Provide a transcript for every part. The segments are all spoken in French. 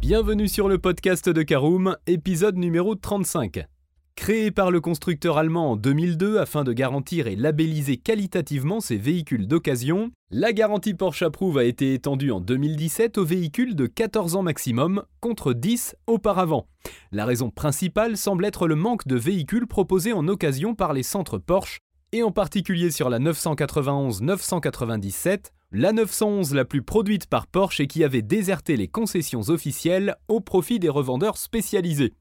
Bienvenue sur le podcast de Caroom, épisode numéro 35. Créé par le constructeur allemand en 2002 afin de garantir et labelliser qualitativement ses véhicules d'occasion, la garantie Porsche Approuve a été étendue en 2017 aux véhicules de 14 ans maximum, contre 10 auparavant. La raison principale semble être le manque de véhicules proposés en occasion par les centres Porsche, et en particulier sur la 991-997, la 911 la plus produite par Porsche et qui avait déserté les concessions officielles au profit des revendeurs spécialisés.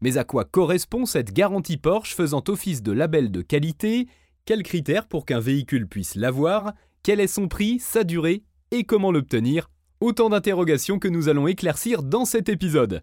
Mais à quoi correspond cette garantie Porsche faisant office de label de qualité? Quels critères pour qu'un véhicule puisse l'avoir? Quel est son prix, sa durée? Et comment l'obtenir? Autant d'interrogations que nous allons éclaircir dans cet épisode.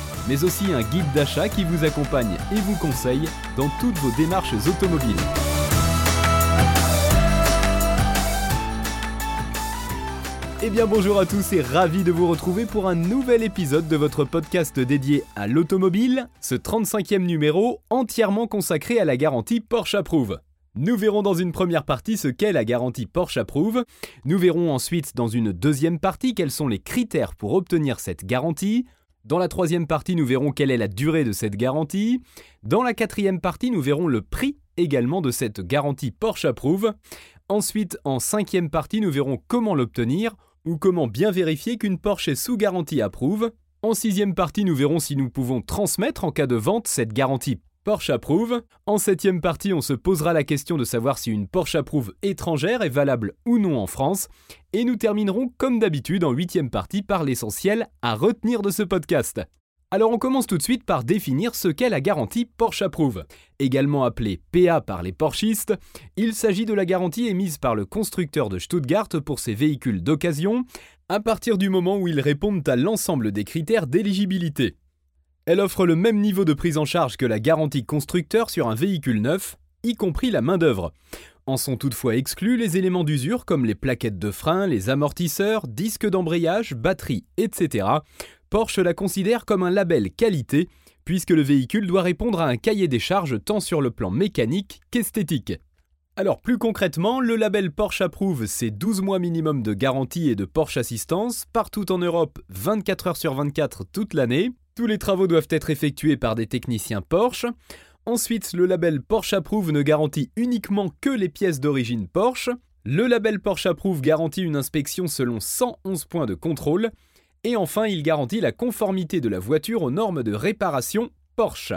mais aussi un guide d'achat qui vous accompagne et vous conseille dans toutes vos démarches automobiles. Eh bien bonjour à tous et ravi de vous retrouver pour un nouvel épisode de votre podcast dédié à l'automobile, ce 35e numéro entièrement consacré à la garantie Porsche Approuve. Nous verrons dans une première partie ce qu'est la garantie Porsche Approuve. Nous verrons ensuite dans une deuxième partie quels sont les critères pour obtenir cette garantie. Dans la troisième partie, nous verrons quelle est la durée de cette garantie. Dans la quatrième partie, nous verrons le prix également de cette garantie Porsche Approuve. Ensuite, en cinquième partie, nous verrons comment l'obtenir ou comment bien vérifier qu'une Porsche est sous garantie approuve. En sixième partie, nous verrons si nous pouvons transmettre en cas de vente cette garantie Porsche approuve. En septième partie, on se posera la question de savoir si une Porsche approuve étrangère est valable ou non en France. Et nous terminerons comme d'habitude en huitième partie par l'essentiel à retenir de ce podcast. Alors on commence tout de suite par définir ce qu'est la garantie Porsche Approuve. Également appelée PA par les Porschistes, il s'agit de la garantie émise par le constructeur de Stuttgart pour ses véhicules d'occasion, à partir du moment où ils répondent à l'ensemble des critères d'éligibilité. Elle offre le même niveau de prise en charge que la garantie constructeur sur un véhicule neuf, y compris la main-d'œuvre. En sont toutefois exclus les éléments d'usure comme les plaquettes de frein, les amortisseurs, disques d'embrayage, batteries, etc., Porsche la considère comme un label qualité, puisque le véhicule doit répondre à un cahier des charges tant sur le plan mécanique qu'esthétique. Alors plus concrètement, le label Porsche approuve ses 12 mois minimum de garantie et de Porsche assistance, partout en Europe 24 heures sur 24 toute l'année. Tous les travaux doivent être effectués par des techniciens Porsche. Ensuite, le label Porsche approuve ne garantit uniquement que les pièces d'origine Porsche. Le label Porsche approuve garantit une inspection selon 111 points de contrôle et enfin, il garantit la conformité de la voiture aux normes de réparation Porsche.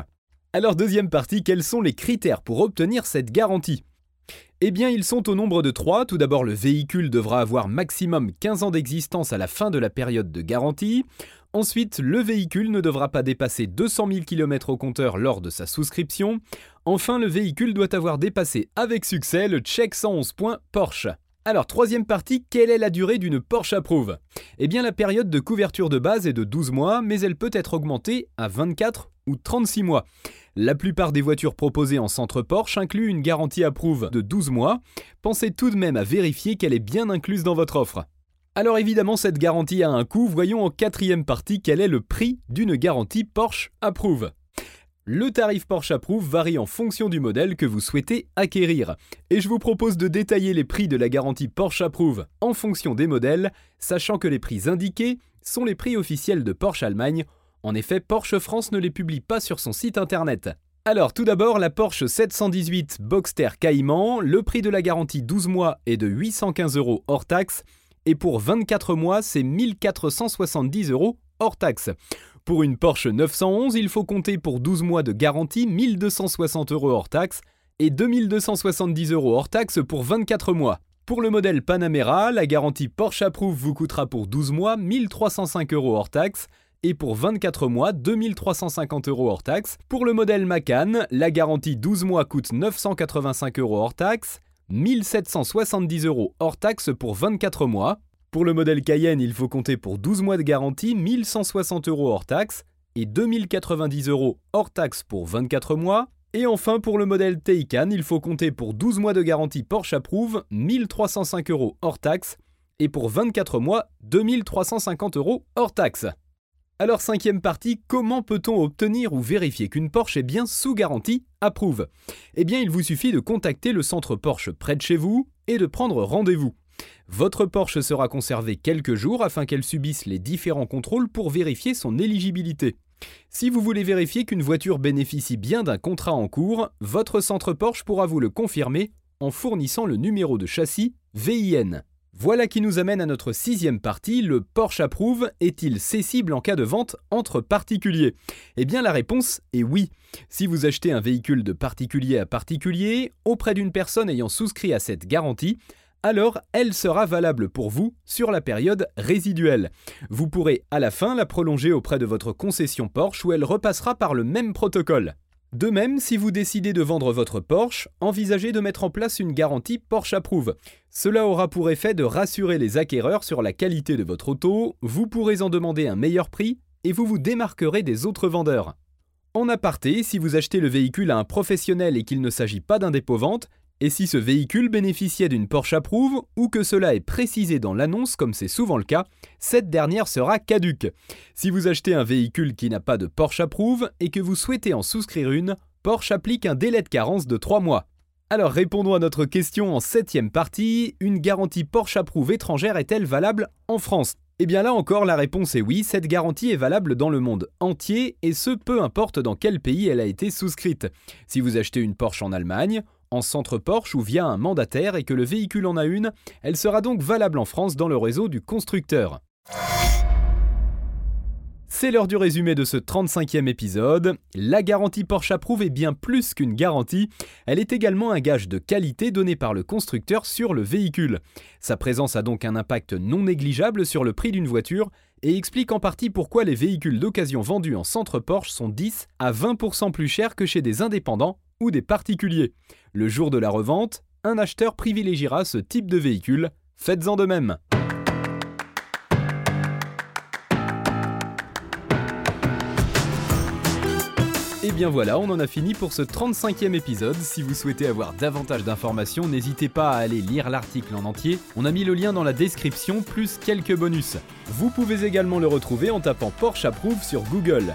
Alors deuxième partie, quels sont les critères pour obtenir cette garantie? Eh bien, ils sont au nombre de trois. Tout d'abord, le véhicule devra avoir maximum 15 ans d'existence à la fin de la période de garantie. Ensuite, le véhicule ne devra pas dépasser 200 000 km au compteur lors de sa souscription. Enfin, le véhicule doit avoir dépassé avec succès le check 111 points Porsche. Alors, troisième partie, quelle est la durée d'une Porsche Approuve Eh bien, la période de couverture de base est de 12 mois, mais elle peut être augmentée à 24 ou 36 mois. La plupart des voitures proposées en centre Porsche incluent une garantie approuve de 12 mois. Pensez tout de même à vérifier qu'elle est bien incluse dans votre offre. Alors évidemment, cette garantie a un coût. Voyons en quatrième partie quel est le prix d'une garantie Porsche approuve. Le tarif Porsche Approuve varie en fonction du modèle que vous souhaitez acquérir. Et je vous propose de détailler les prix de la garantie Porsche Approuve en fonction des modèles, sachant que les prix indiqués sont les prix officiels de Porsche Allemagne. En effet, Porsche France ne les publie pas sur son site internet. Alors tout d'abord, la Porsche 718 Boxster Cayman, le prix de la garantie 12 mois est de 815 euros hors taxe, et pour 24 mois, c'est 1470 euros hors taxe. Pour une Porsche 911, il faut compter pour 12 mois de garantie 1260 euros hors taxe et 2270 euros hors taxe pour 24 mois. Pour le modèle Panamera, la garantie Porsche Approuve vous coûtera pour 12 mois 1305 euros hors taxe et pour 24 mois 2350 euros hors taxe. Pour le modèle Macan, la garantie 12 mois coûte 985 euros hors taxe, 1770 euros hors taxe pour 24 mois. Pour le modèle Cayenne, il faut compter pour 12 mois de garantie, 1160 euros hors taxe et 2090 euros hors taxe pour 24 mois. Et enfin, pour le modèle Taycan, il faut compter pour 12 mois de garantie Porsche Approuve, 1305 euros hors taxe et pour 24 mois, 2350 euros hors taxe. Alors cinquième partie, comment peut-on obtenir ou vérifier qu'une Porsche est bien sous garantie? Approuve Eh bien il vous suffit de contacter le centre Porsche près de chez vous et de prendre rendez-vous. Votre Porsche sera conservée quelques jours afin qu'elle subisse les différents contrôles pour vérifier son éligibilité. Si vous voulez vérifier qu'une voiture bénéficie bien d'un contrat en cours, votre centre Porsche pourra vous le confirmer en fournissant le numéro de châssis VIN. Voilà qui nous amène à notre sixième partie, le Porsche approuve est-il cessible en cas de vente entre particuliers? Eh bien la réponse est oui. Si vous achetez un véhicule de particulier à particulier auprès d'une personne ayant souscrit à cette garantie, alors elle sera valable pour vous sur la période résiduelle. Vous pourrez à la fin la prolonger auprès de votre concession Porsche où elle repassera par le même protocole. De même, si vous décidez de vendre votre Porsche, envisagez de mettre en place une garantie Porsche Approuve. Cela aura pour effet de rassurer les acquéreurs sur la qualité de votre auto, vous pourrez en demander un meilleur prix et vous vous démarquerez des autres vendeurs. En aparté, si vous achetez le véhicule à un professionnel et qu'il ne s'agit pas d'un dépôt-vente, et si ce véhicule bénéficiait d'une Porsche Approuve ou que cela est précisé dans l'annonce comme c'est souvent le cas, cette dernière sera caduque. Si vous achetez un véhicule qui n'a pas de Porsche Approuve et que vous souhaitez en souscrire une, Porsche applique un délai de carence de 3 mois. Alors répondons à notre question en septième partie, une garantie Porsche Approuve étrangère est-elle valable en France? Eh bien là encore, la réponse est oui, cette garantie est valable dans le monde entier, et ce peu importe dans quel pays elle a été souscrite. Si vous achetez une Porsche en Allemagne, en centre Porsche ou via un mandataire et que le véhicule en a une, elle sera donc valable en France dans le réseau du constructeur. C'est l'heure du résumé de ce 35e épisode. La garantie Porsche approuve est bien plus qu'une garantie, elle est également un gage de qualité donné par le constructeur sur le véhicule. Sa présence a donc un impact non négligeable sur le prix d'une voiture et explique en partie pourquoi les véhicules d'occasion vendus en centre Porsche sont 10 à 20% plus chers que chez des indépendants des particuliers. Le jour de la revente, un acheteur privilégiera ce type de véhicule. Faites-en de même. Et bien voilà, on en a fini pour ce 35e épisode. Si vous souhaitez avoir davantage d'informations, n'hésitez pas à aller lire l'article en entier. On a mis le lien dans la description, plus quelques bonus. Vous pouvez également le retrouver en tapant Porsche Approuve sur Google.